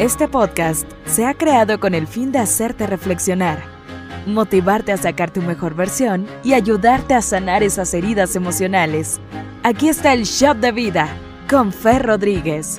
Este podcast se ha creado con el fin de hacerte reflexionar, motivarte a sacar tu mejor versión y ayudarte a sanar esas heridas emocionales. Aquí está el Shop de Vida con Fer Rodríguez.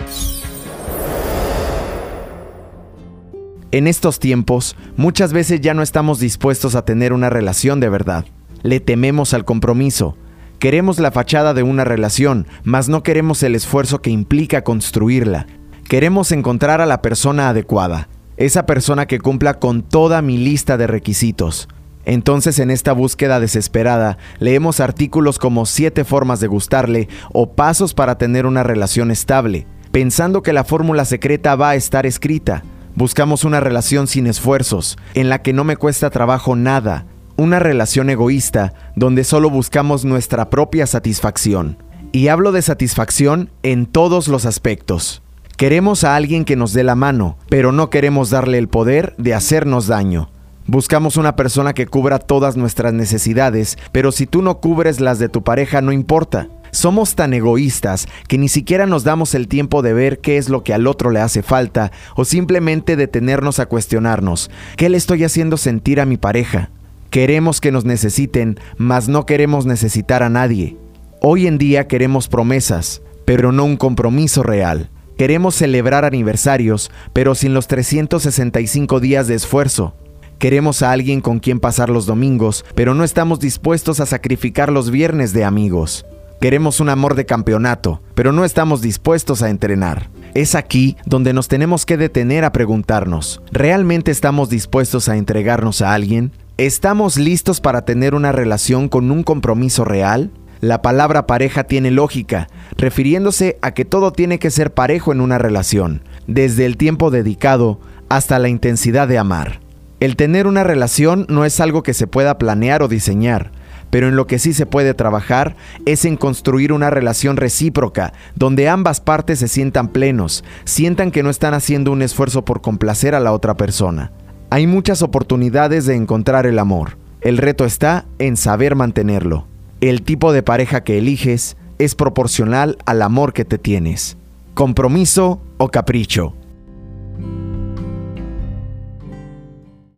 En estos tiempos, muchas veces ya no estamos dispuestos a tener una relación de verdad. Le tememos al compromiso. Queremos la fachada de una relación, mas no queremos el esfuerzo que implica construirla. Queremos encontrar a la persona adecuada, esa persona que cumpla con toda mi lista de requisitos. Entonces en esta búsqueda desesperada leemos artículos como siete formas de gustarle o pasos para tener una relación estable, pensando que la fórmula secreta va a estar escrita. Buscamos una relación sin esfuerzos, en la que no me cuesta trabajo nada, una relación egoísta donde solo buscamos nuestra propia satisfacción. Y hablo de satisfacción en todos los aspectos. Queremos a alguien que nos dé la mano, pero no queremos darle el poder de hacernos daño. Buscamos una persona que cubra todas nuestras necesidades, pero si tú no cubres las de tu pareja no importa. Somos tan egoístas que ni siquiera nos damos el tiempo de ver qué es lo que al otro le hace falta o simplemente detenernos a cuestionarnos, ¿qué le estoy haciendo sentir a mi pareja? Queremos que nos necesiten, mas no queremos necesitar a nadie. Hoy en día queremos promesas, pero no un compromiso real. Queremos celebrar aniversarios, pero sin los 365 días de esfuerzo. Queremos a alguien con quien pasar los domingos, pero no estamos dispuestos a sacrificar los viernes de amigos. Queremos un amor de campeonato, pero no estamos dispuestos a entrenar. Es aquí donde nos tenemos que detener a preguntarnos, ¿realmente estamos dispuestos a entregarnos a alguien? ¿Estamos listos para tener una relación con un compromiso real? La palabra pareja tiene lógica, refiriéndose a que todo tiene que ser parejo en una relación, desde el tiempo dedicado hasta la intensidad de amar. El tener una relación no es algo que se pueda planear o diseñar, pero en lo que sí se puede trabajar es en construir una relación recíproca, donde ambas partes se sientan plenos, sientan que no están haciendo un esfuerzo por complacer a la otra persona. Hay muchas oportunidades de encontrar el amor. El reto está en saber mantenerlo. El tipo de pareja que eliges es proporcional al amor que te tienes. Compromiso o capricho.